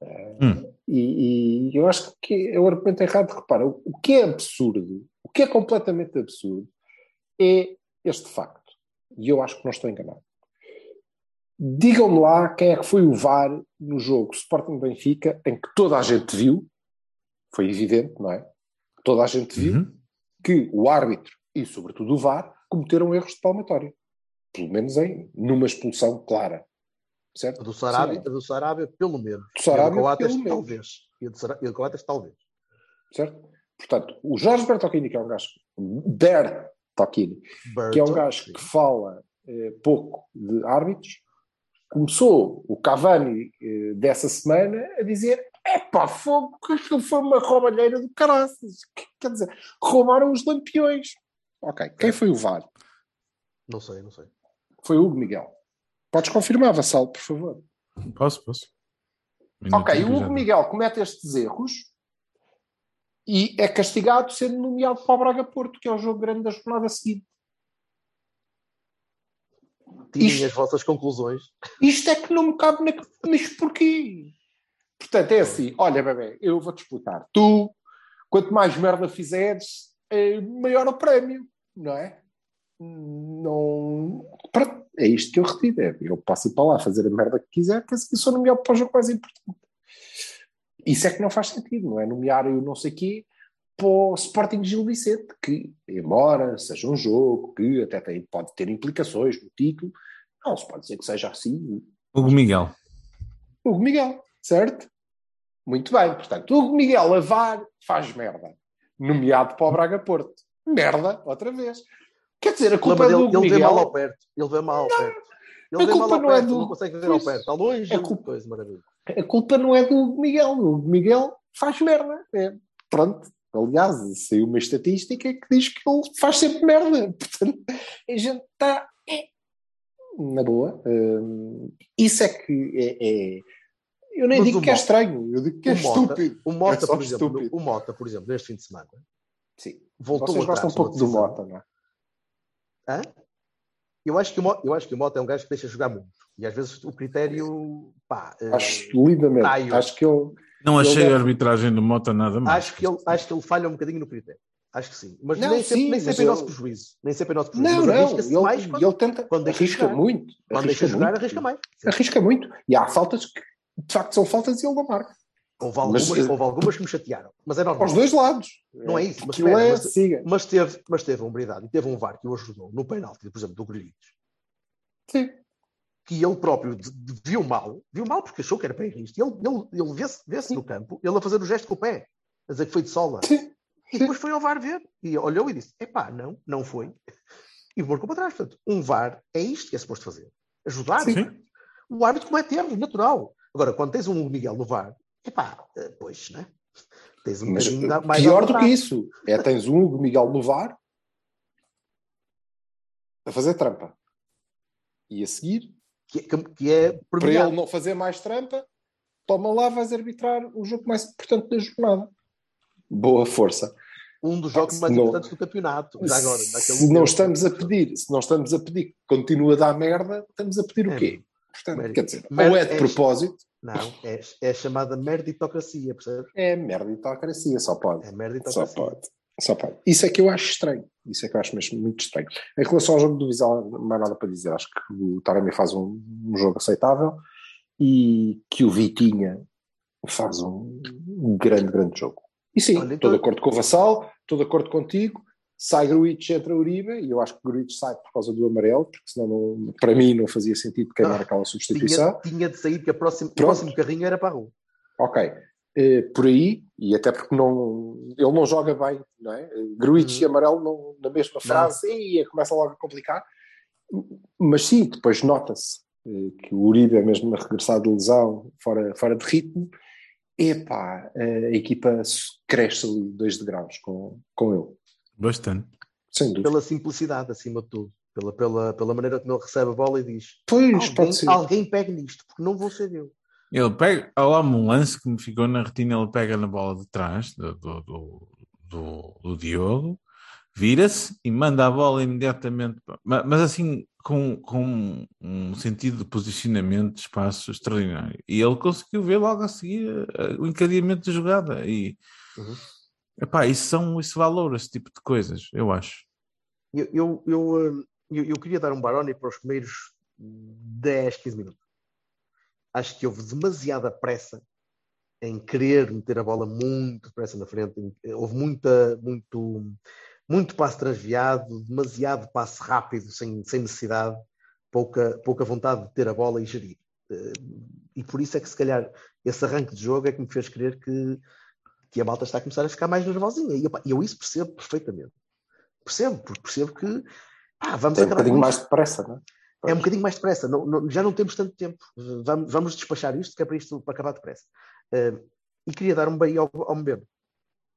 Eh, Hum. E, e eu acho que é o argumento errado. Repara, o, o que é absurdo, o que é completamente absurdo, é este facto. E eu acho que não estou enganado. Digam-me lá quem é que foi o VAR no jogo Sporting Benfica, em que toda a gente viu, foi evidente, não é? Toda a gente viu Uhum. que o árbitro e, sobretudo, o VAR cometeram erros de palmatória. Pelo menos em numa expulsão clara. Certo? A do Sarabia, a do Sarabia, pelo menos. Do Sarabia, e a do Coates, pelo menos. talvez. E a do Sara- e a do Coates, talvez. certo? Portanto, o Jorge Bertocchini, que é um gajo, Bertocchini, que é um gajo que fala eh, pouco de árbitros, começou o Cavani eh, dessa semana a dizer epá, fogo, que aquilo foi uma roubalheira do caraças. Que- Quer dizer, roubaram os lampiões. Ok, quem foi o VAR? Não sei, não sei. Foi o Hugo Miguel. Podes confirmar, Vassal, por favor. Posso, posso. Ok, Minutinho o Hugo. Miguel comete estes erros e é castigado sendo nomeado para o Braga Porto, que é o jogo grande da jornada seguinte. Tirem Isto- as vossas conclusões. Isto é que não me cabe na mas porquê? Portanto, é assim, olha, bebê, eu vou-te explicar. Tu, quanto mais merda fizeres, eh, maior o prémio, não é? Não. Pronto, é isto que eu retiro. É, eu posso ir para lá fazer a merda que quiser, que assim sou nomeado para o jogo mais importante. Isso é que não faz sentido, não é? Nomear eu não sei quê para o Sporting Gil Vicente, que, embora seja um jogo que até tem, pode ter implicações no título, não se pode dizer que seja assim. Hugo Miguel. Hugo Miguel, certo? Muito bem, portanto, Hugo Miguel a VAR faz merda. Nomeado para o Braga Porto. Merda, outra vez. Quer dizer, a culpa problema é do dele, ele vê mal ao Miguel. perto. Ele vê mal ao perto. Ele a culpa não é perto, do- não consegue ver ao perto. Está longe. a culpa- Coisa maravilha. A culpa não é do Miguel. O Miguel faz merda. É, pronto. Aliás, saiu uma estatística que diz que ele faz sempre merda. Portanto, a gente está. é, na boa. hum, isso é que é. é- eu nem Mas digo que é Mota- estranho, eu digo que é Mota- estúpido. O Mota, É por exemplo, estúpido. o Mota, por exemplo, neste fim de semana, Sim. voltou Vocês atrás gostam um pouco do. Mota, não é? Hã? Eu acho, que o Mota, eu acho que o Mota é um gajo que deixa jogar muito. E às vezes o critério. Pá, eh, Acho lindamente. Caio. Acho que eu. Não Ele achei deve- a arbitragem do Mota nada mais. acho, que ele, acho que ele falha um bocadinho no critério. Acho que sim. Mas Não, nem sempre, sim, nem mas sempre em eu- nosso prejuízo. Nem sempre em nosso prejuízo. Não, mas não. arrisca-se Ele, mais quando, ele tenta. quando deixa arrisca jogar. muito. quando arrisca deixa jogar, muito. arrisca mais. Sim. Arrisca muito. E há faltas que, de facto, são faltas e ele não marca. Houve algumas, Mas, eh, houve algumas que me chatearam, mas é normal. Aos dois lados. Não é isso, mas espera, é, mas-. Mas teve, mas teve a e teve um VAR que o ajudou no penalti, por exemplo, do Grealish, Sim. que ele próprio viu mal, viu mal porque achou que era para isto. Ele, ele, ele vê-se vê-se no campo, ele a fazer o gesto com o pé, a dizer que foi de sola. Sim. E depois foi ao VAR ver e olhou e disse: epá, não, não foi. E marcou para trás. Portanto, um VAR é isto que é suposto fazer: ajudar. Sim. O árbitro comete erros, natural. Agora, quando tens um Miguel no VAR, epá, eh, pois, né? Tens um Mas da- mais pior do que isso é tens um Hugo Miguel no VAR a fazer trampa. E a seguir, Que, que- é para ele não fazer mais trampa, toma lá, vais arbitrar o jogo mais importante da jornada. Boa força. um dos jogos Se mais não- importantes do campeonato. Já agora, se não estamos a pedir, se não estamos a pedir que continue a dar merda, estamos a pedir o É, quê? Portanto, merda. quer dizer, Merda ou é de propósito, Não, é, é chamada meritocracia, percebes? é meritocracia, só pode. É Só meritocracia. pode. Só pode. Isso é que eu acho estranho. Isso é que eu acho mesmo muito estranho. Em relação ao jogo do Vizela, não há nada para dizer. Acho que o Taremi faz um, um jogo aceitável e que o Vitinha faz um, grande, grande jogo. E sim, estou então- de acordo com o Vassal, estou de acordo contigo. Sai Gruitch, entra Uribe, e eu acho que Gruitch sai por causa do amarelo, porque senão não- para mim não fazia sentido queimar Ah, aquela substituição. Tinha, tinha de sair, que a próxima, o próximo carrinho era para a rua. Ok. Eh, por aí, e até porque não, ele não joga bem, não é? Gruitch Uhum. e amarelo não, na mesma frase, e começa logo a complicar. Mas sim, depois nota-se eh, que o Uribe é mesmo a regressar de lesão, fora, fora de ritmo. Epá, a equipa cresce ali dois degraus com, com ele, Bastante. sem dúvida. Pela simplicidade, acima de tudo. Pela, pela, pela maneira como ele recebe a bola e diz: Pois, alguém, pode ser. alguém pegue nisto, porque não vou ser eu. Ele pega, há lá um lance que me ficou na retina, ele pega na bola de trás do, do, do, do- do Diogo, vira-se e manda a bola imediatamente, mas assim com, com um sentido de posicionamento de espaço extraordinário. E ele conseguiu ver logo a seguir eh, o encadeamento da jogada. E Uhum. Epá, isso, são, isso valora esse tipo de coisas, eu acho. Eu, eu, eu, hum, eu, eu queria dar um Baroni para os primeiros 10, 15 minutos. Acho que houve demasiada pressa em querer meter a bola muito depressa na frente. Houve muita, muito, muito passe transviado, demasiado passe rápido, sem, sem necessidade, pouca, pouca vontade de ter a bola e gerir. Eh, E por isso é que, se calhar, esse arranque de jogo é que me fez crer que, que a malta está a começar a ficar mais nervosinha. E opa, eu isso percebo perfeitamente. Percebo, porque percebo que pá, vamos Tem um acabar bocadinho mais depressa, não é? É um bocadinho mais depressa. Não, não- já não temos tanto tempo. Vamos, vamos despachar isto, que é para isto para acabar depressa. Eh, e queria dar um bem ao, ao Mbemba.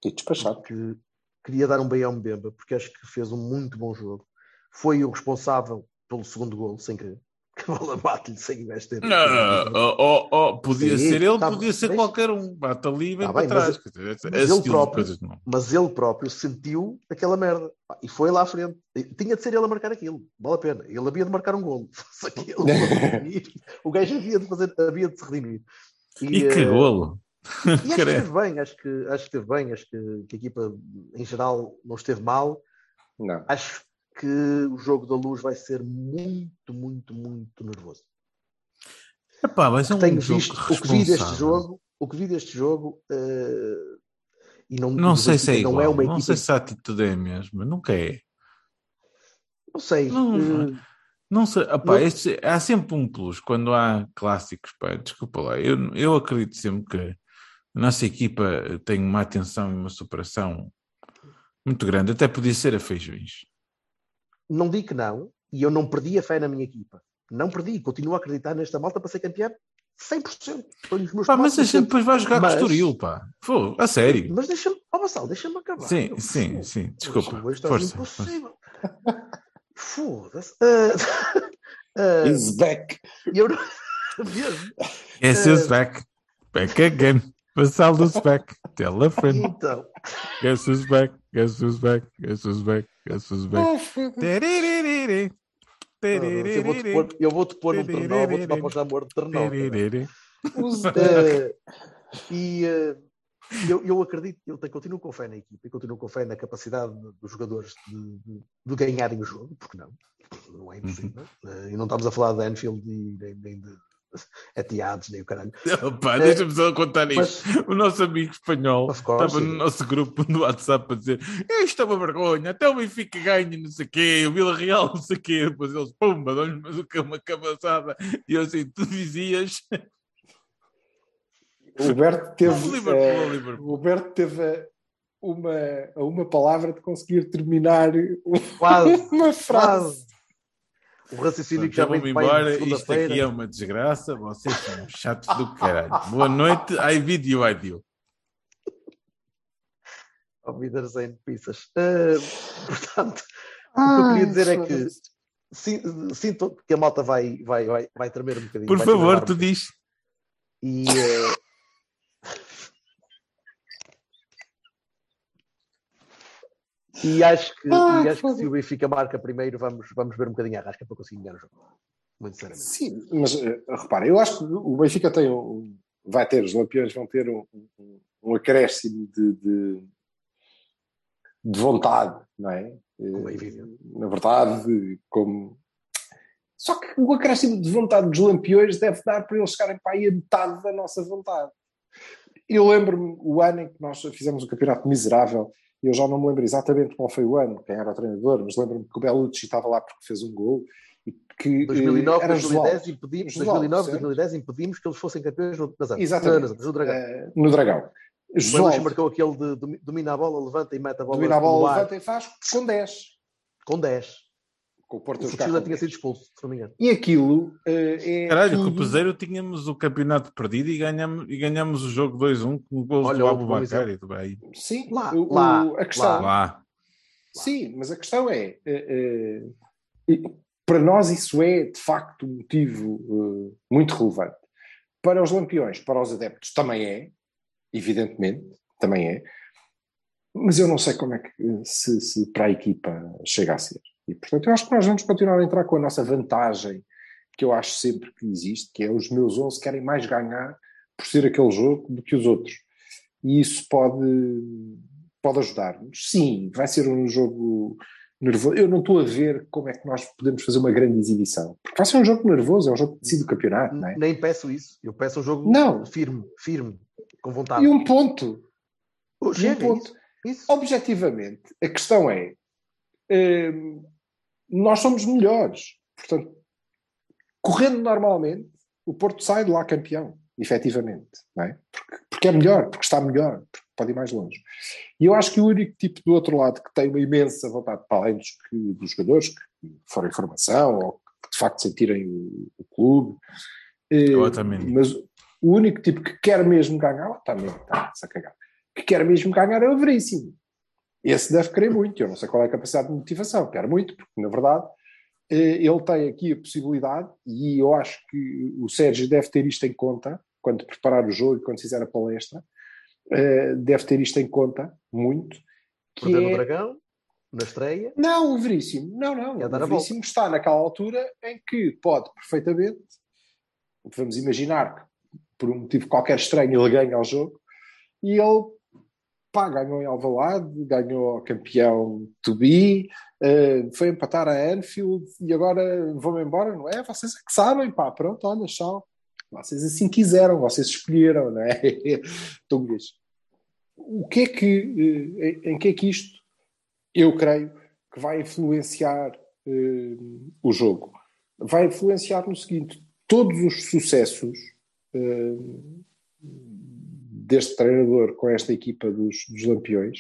E despachado. Que, queria dar um bem ao Mbemba, porque acho que fez um muito bom jogo. Foi o responsável pelo segundo golo, sem querer. A bola bate-lhe sem investir. Não, oh, oh, oh, podia Sim, ser ele, tá, podia ser mas- qualquer um. Bate ali e vem Tá para bem, mas- trás. Dizer, mas esse ele próprio- mas ele próprio sentiu aquela merda e foi lá à frente. E Tinha de ser ele a marcar aquilo, vale a pena. Ele havia de marcar um golo. Aquilo o gajo havia de, fazer, havia de se redimir. E eh, que golo! E acho que esteve bem, acho que, acho que esteve bem, acho que, que a equipa em geral não esteve mal. Não. Acho que o jogo da luz vai ser muito, muito, muito nervoso. Epá, mas é um Tenho jogo visto o que vi deste jogo, o que vi deste jogo, eh, e não, Não sei se é Benfica igual, não é uma não sei se a atitude é a mesma, nunca é. Não sei. Não, eh, Não sei, epá, Não- este- há sempre um plus quando há clássicos, pá, desculpa lá, eu, eu acredito sempre que a nossa equipa tem uma atenção e uma superação muito grande, até podia ser a feijões. Não digo que não, e eu não perdi a fé na minha equipa. Não perdi, continuo a acreditar nesta malta para ser campeão 100%. Estou nos meus Pá, mas a gente depois vai jogar Mas- com o Estoril, pá. Pô, a sério. Mas deixa-me, ó Vassal, deixa-me acabar. Sim, Eu- sim, Foda-se, sim, desculpa. Está Força, impossível. Foda-se. Ah, ah, He's back. eu não... Mesmo. Guess Eh, who's back? Back again. Vassal dos back. Tell a friend. Então, Guess who's back? Guess who's back? Guess who's back? Tererere. eu vou-te pôr, eu vou-te pôr um ternal, vou-te dar para o jamor de ternal. Eh, e eh, eu, eu acredito, eu tenho- continuo com fé na equipa e continuo com fé na capacidade dos jogadores de, de- de ganharem o jogo, porque não? Não é impossível. Eh, e não estamos a falar de Anfield e nem, nem de Ateados, nem o caralho. Opa, Deixa-me só contar isto. Mas, O nosso amigo espanhol course, estava no nosso grupo no WhatsApp a dizer isto é uma vergonha, até o Benfica ganha, não sei o quê, o Vila Real, não sei o quê. Depois eles, pumba, o que é uma cabeçada. E eu assim, tu dizias O Berto teve, o Liverpool, eh, o Liverpool. o Berto teve a uma, a uma palavra de conseguir terminar quase, uma frase. quase. O raciocínio que já vem embora, isto aqui é uma desgraça, vocês são chatos do caralho. Boa noite, I video, I. Oh, Vidas em pizzas. Eh, portanto, o que eu queria dizer é que sin- sinto que a malta vai, vai, vai, vai tremer um bocadinho. Por favor, tu diz. E, eh, e acho que, Ah, e acho que se o Benfica marca primeiro, vamos, vamos ver um bocadinho a rasca para conseguir ganhar o jogo. Muito sinceramente. Sim, mas eh, repara, eu acho que o Benfica tem um, vai ter, os Lampiões vão ter um, um, um acréscimo de, de, de vontade, não é? Como é Eh, evidente. Na verdade, como. Só que o acréscimo de vontade dos Lampiões deve dar para eles chegarem para aí a metade da nossa vontade. Eu lembro-me o ano em que nós fizemos um campeonato miserável, eu já não me lembro exatamente qual foi o ano, quem era o treinador, mas lembro-me que o Belucci estava lá porque fez um gol e que eh, 2009, era 2010, Josualdo. impedimos, Josualdo, 2009, certo? 2010 impedimos que eles fossem campeões no, nas Antas. Exatamente. No Dragão. Eh, no Dragão. O Belucci Josualdo marcou aquele de domi- domina a bola, levanta e mete a bola, domina a bola, levanta e faz com 10. com 10. Com o Porto O a jogar Fuchila com tinha 10. sido expulso, se não me engano. E aquilo eh, é. Caralho, com o tudo- Peseiro tínhamos o campeonato perdido e ganhamos, e ganhamos o jogo 2-1 com o gol Olha, do outro Abu bom Bakar e do Bahia. Sim, Lá, o- o- lá, a questão. Lá. Sim, mas a questão é. eh, eh, para nós, isso é de facto um motivo muito relevante. Para os lampiões, para os adeptos, também é, evidentemente, também é. Mas eu não sei como é que se, se para a equipa chega a ser. E portanto, eu acho que nós vamos continuar a entrar com a nossa vantagem, que eu acho sempre que existe, que é os meus 11 querem mais ganhar por ser aquele jogo do que os outros. E isso pode, pode ajudar-nos. Sim, vai ser um jogo nervoso. Eu não estou a ver como é que nós podemos fazer uma grande exibição. Porque vai ser um jogo nervoso, é um jogo que decide o campeonato, não é? Nem peço isso. Eu peço um jogo Não. firme, firme, com vontade. E um ponto. Oh, um ponto. isso, isso. Objetivamente, a questão é: hum, nós somos melhores. Portanto, correndo normalmente, o Porto sai de lá campeão, efetivamente. Não é? porque, porque é melhor, porque está melhor, porque pode ir mais longe. E eu acho que o único tipo do outro lado que tem uma imensa vontade, para além dos, que, dos jogadores que foram em formação ou que de facto sentirem o, o clube, eh, Otamendi. mas o único tipo que quer mesmo ganhar, também está-se a cagar, que quer mesmo ganhar é o Veríssimo. Esse deve querer muito, eu não sei qual é a capacidade de motivação, quer muito, porque na verdade eh, ele tem aqui a possibilidade, e eu acho que o Sérgio deve ter isto em conta, quando preparar o jogo e quando fizer a palestra, eh, deve ter isto em conta muito, que é... Dragão, na estreia. Não, o Veríssimo, não, não. É o Veríssimo está naquela altura em que pode perfeitamente, vamos imaginar que por um motivo qualquer estranho ele ganha o jogo e ele pá, ganhou em Alvalade, ganhou o campeão to be, eh, foi empatar a Anfield e agora vão-me embora, não é? Vocês é que sabem, pá, pronto, olha, tchau. Vocês assim quiseram, vocês escolheram, não é? Tungas. O que é que, eh, em que é que isto eu creio que vai influenciar eh, o jogo. Vai influenciar no seguinte: todos os sucessos deste treinador com esta equipa dos, dos Lampiões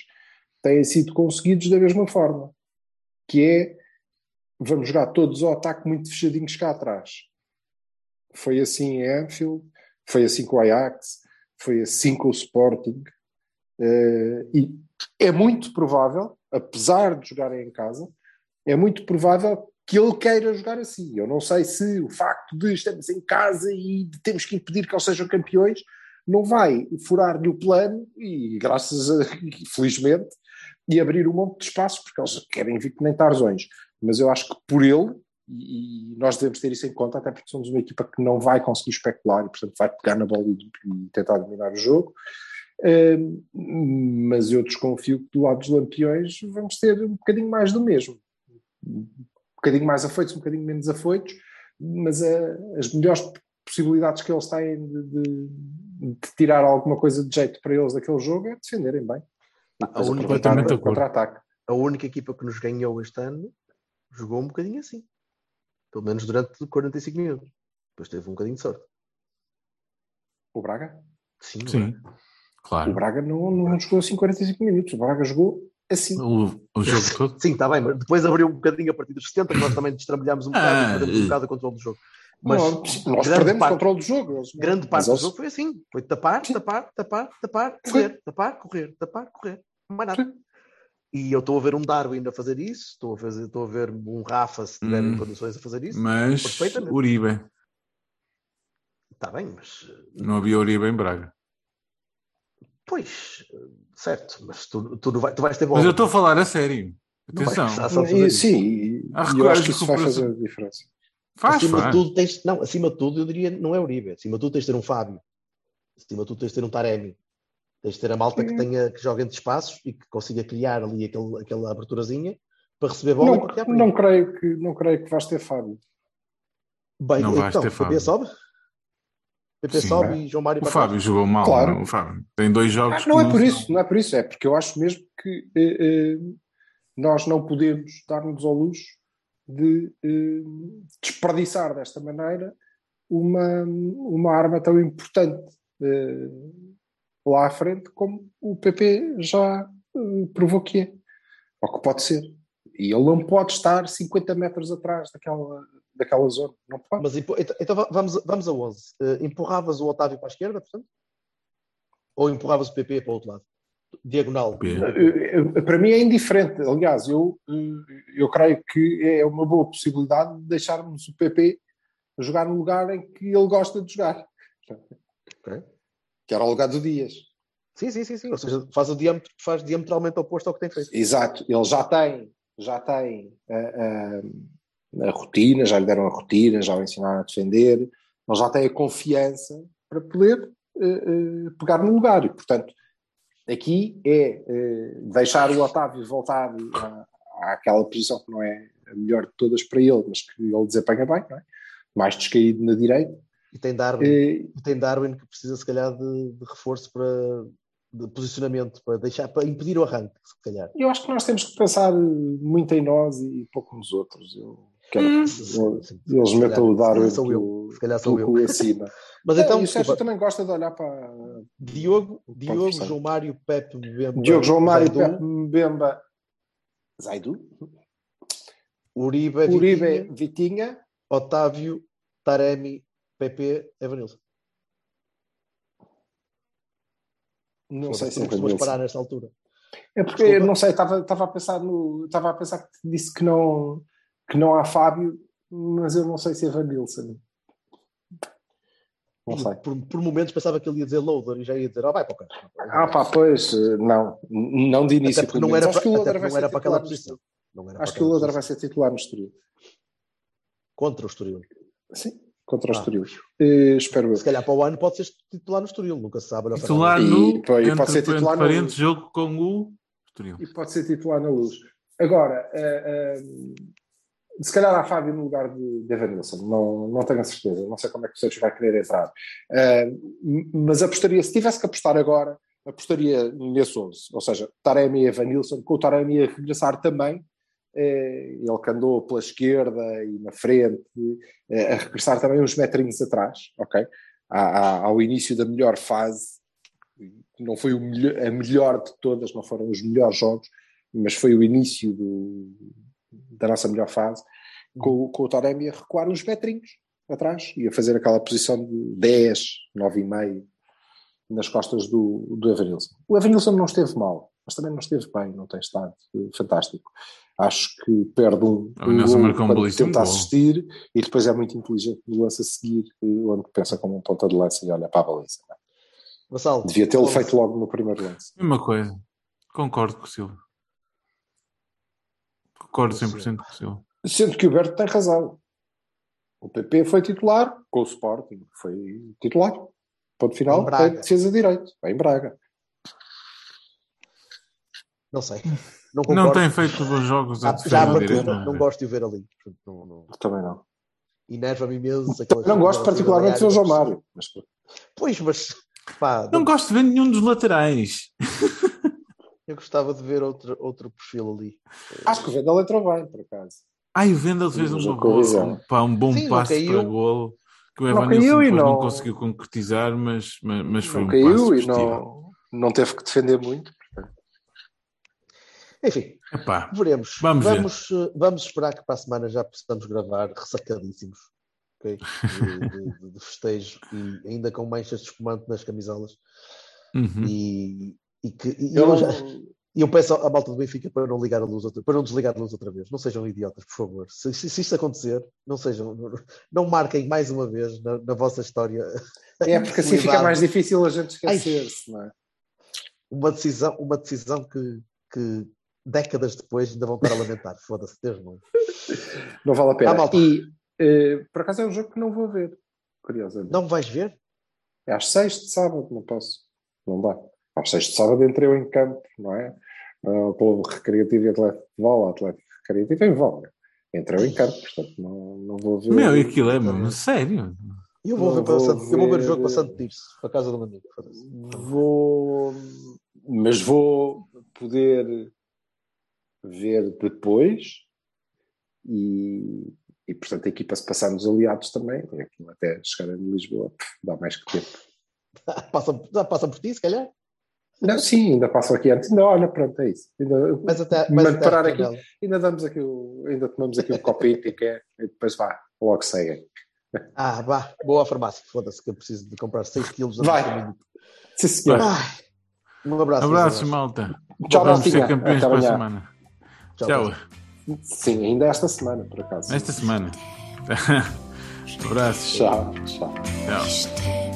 têm sido conseguidos da mesma forma, que é vamos jogar todos ao ataque muito fechadinhos cá atrás. Foi assim em Anfield, foi assim com o Ajax, foi assim com o Sporting, eh, e é muito provável, apesar de jogarem em casa, é muito provável que ele queira jogar assim. Eu não sei se o facto de estarmos em casa e temos que impedir que eles sejam campeões não vai furar-lhe o plano e, graças a, felizmente, e abrir um monte de espaços, porque eles querem vir que nem tarzões. Mas eu acho que por ele, e, nós devemos ter isso em conta, até porque somos uma equipa que não vai conseguir especular e, portanto, vai pegar na bola e, tentar dominar o jogo. Uh, mas eu desconfio que do lado dos Lampiões vamos ter um bocadinho mais do mesmo. Um bocadinho mais afoitos, um bocadinho menos afoitos, mas uh, as melhores possibilidades que eles têm de, de- de tirar alguma coisa de jeito para eles daquele jogo é defenderem bem. E depois única- o contra-ataque. A única equipa que nos ganhou este ano jogou um bocadinho assim. Pelo menos durante 45 minutos. Depois teve um bocadinho de sorte. O Braga? Sim, não é? Sim, O claro. Braga não, não jogou assim 45 minutos. O Braga jogou assim. O, o jogo todo. Sim, está bem, mas depois abriu um bocadinho a partir dos 70, que nós também destrambulhámos um bocado Ah, e perdemos um eh. bocado o controle do jogo. Mas Não, nós perdemos o parte- controle do jogo. Eles- grande parte mas do eles- jogo foi assim: foi tapar, tapar, tapar, tapar, correr, tapar, correr, tapar, correr. Mais nada. E eu estou a ver um Darwin a fazer isso, estou a, fazer, estou a ver um Rafa, se tiverem Hum. condições a fazer isso. Mas. Uribe. Está bem, mas Não havia Uribe em Braga. Pois, certo, mas tu, tu, não vai- tu vais ter bola. Mas eu estou a falar a sério. Não Atenção. E, isso. sim, e, eu acho que isso vai fazer a diferença. Faz, acima faz. de tudo, tens, não, acima de tudo, eu diria, não é Uribe. Acima de tudo, tens de ter um Fábio. Acima de tudo, tens de ter um Taremi. Tens de ter a malta que, tenha, que joga entre espaços e que consiga criar ali aquele, aquela aberturazinha para receber bola e Não, não, creio que, não creio que vais ter Fábio. Bem, Não vais então, ter PP Fábio. sobe? PP Sim, sobe é. e João Mário O Fábio jogou mal. Claro. não, o Fábio. Tem dois jogos. Ah, não que é por isso, não é por isso, é porque eu acho mesmo que eh, eh, nós não podemos dar-nos ao luxo de eh, desperdiçar desta maneira uma, uma arma tão importante eh, lá à frente como o PP já eh, provou que é, ou que pode ser. E ele não pode estar 50 metros atrás daquela, daquela zona, não pode. Mas então, então va- vamos, vamos a 11. Eh, empurravas o Otávio para a esquerda, portanto? Ou empurravas o PP para o outro lado? Diagonal. Eh, eh, Para mim é indiferente. Aliás, eu, eh, eu creio que é uma boa possibilidade de deixarmos o PP jogar no lugar em que ele gosta de jogar. Ok. Que era o lugar do Dias. Sim, sim, sim, sim. Ou seja, faz, o diâmetro, faz diametralmente oposto ao que tem feito. Exato. Ele já tem, já tem a, a- a rotina, já lhe deram a rotina, já o ensinaram a defender, ele já tem a confiança para poder pegar no lugar. E, portanto, aqui é eh, deixar o Otávio voltar à, àquela posição que não é a melhor de todas para ele, mas que ele desempenha bem, não é? mais descaído na direita. E tem Darwin, Eh, tem Darwin que precisa, se calhar, de, de reforço para de posicionamento, para deixar, para impedir o arranque, se calhar. Eu acho que nós temos que pensar muito em nós e pouco nos outros. Eu Hum. eles Se metam o Darwin se calhar sou eu. Se calhar sou eu. acima. Mas Não, então, o Sérgio também gosta de olhar para Diogo, Diogo. João Mário, Pepe, Bemba, Diogo João Mário, Zaidu, Pepe Mbemba, Zaidu, Uribe, Uribe, Vitinha, Vitinha. Otávio, Taremi, PP, Evanilson. Não sei se é costumas parar nesta altura. É porque, Desculpa. não sei, estava, estava a pensar no. Estava a pensar que disse que não, que não há Fábio, mas eu não sei se é Vanilson. Não sei. Por, por momentos pensava que ele ia dizer loader e já ia dizer, oh, vai para o carro. Ah, pá, pois, não. Não de início. Até não era. Acho que o até vai ser titular no. Estoril. Acho que o Loder vai ser titular no Estoril. Contra o Estoril. Sim, contra o Ah. Estoril. Eh, espero eu. Se calhar para o ano pode ser titular no Estoril, nunca se sabe. Titular E- no. pô, e pode entre, ser titular entre no- jogo com o. Estoril. E pode ser titular na luz. Agora, eh, se calhar há Fábio no lugar de, de Evanilson, não, não tenho a certeza, não sei como é que o Sérgio vai querer entrar. M- mas apostaria, se tivesse que apostar agora, apostaria nesse 11, ou seja, Taremi e Evanilson, com o Taremi a regressar também, eh, ele que andou pela esquerda e na frente, eh, a regressar também uns metrinhos atrás, ok? À- à- ao início da melhor fase, não foi melhor- a melhor de todas, não foram os melhores jogos, mas foi o início do- da nossa melhor fase, com, com o Taremi a recuar uns metrinhos atrás e a fazer aquela posição de 10, 9,5 nas costas do, do Evanilson. O Evanilson não esteve mal, mas também não esteve bem, não tem estado fantástico. Acho que perde um, O Evanilson gol marcou um quando gol. assistir e depois é muito inteligente no lance a seguir, eh, onde pensa como um ponta de lança e olha para a baliza. Vassal, Devia tê-lo feito logo no primeiro lance. Mesma coisa. Concordo com o Silva. Concordo 100% com o Silva. Sendo que o Berto tem razão. O PP foi titular com o Sporting, foi titular. Ponto Em final, Braga. é defesa direito, é em Braga. Não sei. Não, Não tem feito bons jogos a Já, defesa já à direita, partida, não não gosto de o ver ali. Não- não- Também não. enerva-me imenso. Não gosto particularmente do aéreas. João Mário. Mas, Pois, mas pá, Não gosto de ver nenhum dos laterais. eu gostava de ver outro, outro perfil ali. acho que o Vendel entrou bem, por acaso. Ai, o Vendel fez uma não boa, um, pá, um bom Sim, não passe caiu. para golo que o Não Evan caiu Nilsson e depois não... não- conseguiu concretizar, mas, mas, mas foi não um caiu passe e positivo. não, não teve que defender muito. portanto. Enfim, Epá, veremos. Vamos ver. vamos, eh, vamos esperar que para a semana já possamos gravar ressacadíssimos. ok? De, de- de- de festejo e ainda com manchas de espumante nas camisolas. uhum. E, e que, e Eu eu, já- eu peço à malta do Benfica para não ligar a luz outra, para não desligar a luz outra vez. Não sejam idiotas, por favor. Se, se, se isto acontecer, não sejam, não, marquem mais uma vez na, na vossa história É porque assim fica mais difícil a gente esquecer-se, não é? uma decisão, uma decisão que, que décadas depois ainda vão estar a lamentar. Foda-se, Deus não. Não vale a pena. Ah, e eh, por acaso é um jogo que não vou ver. Curiosamente. Não vais ver? É às seis de sábado, não posso. Não dá. Às seis de sábado entrei eu em campo, não é? Uh, pelo Recreativo e Atlético de Vola, Atlético Recreativo em Vola. Entrou em campo, portanto não, não vou ver. Meu, e aquilo é mesmo, sério. Eu vou, ver, o vou Santo- eu vou ver o ver- jogo para Santo Tirso, para a casa do meu amigo. Vou. Mas vou poder ver depois e, e portanto a equipa se passar nos aliados também, até chegar a Lisboa, dá mais que tempo. Passa, passa por ti, se calhar. Não, sim, ainda passo aqui antes, ainda olha, pronto, é isso. Ainda, Mas até, Mas até parar aqui. Ainda damos aqui o, ainda tomamos aqui um copinho que é, e depois vá, logo seguem. Ah, vá, boa farmácia. Foda-se que eu preciso de comprar 6 quilos Vai. Sim, senhor. Um abraço. Abraços, meus malta. Tchau, Vamos ser campeões para a semana. Tchau. Tchau. Sim, ainda esta semana, por acaso. Esta semana. Abraços. Tchau, tchau. Tchau.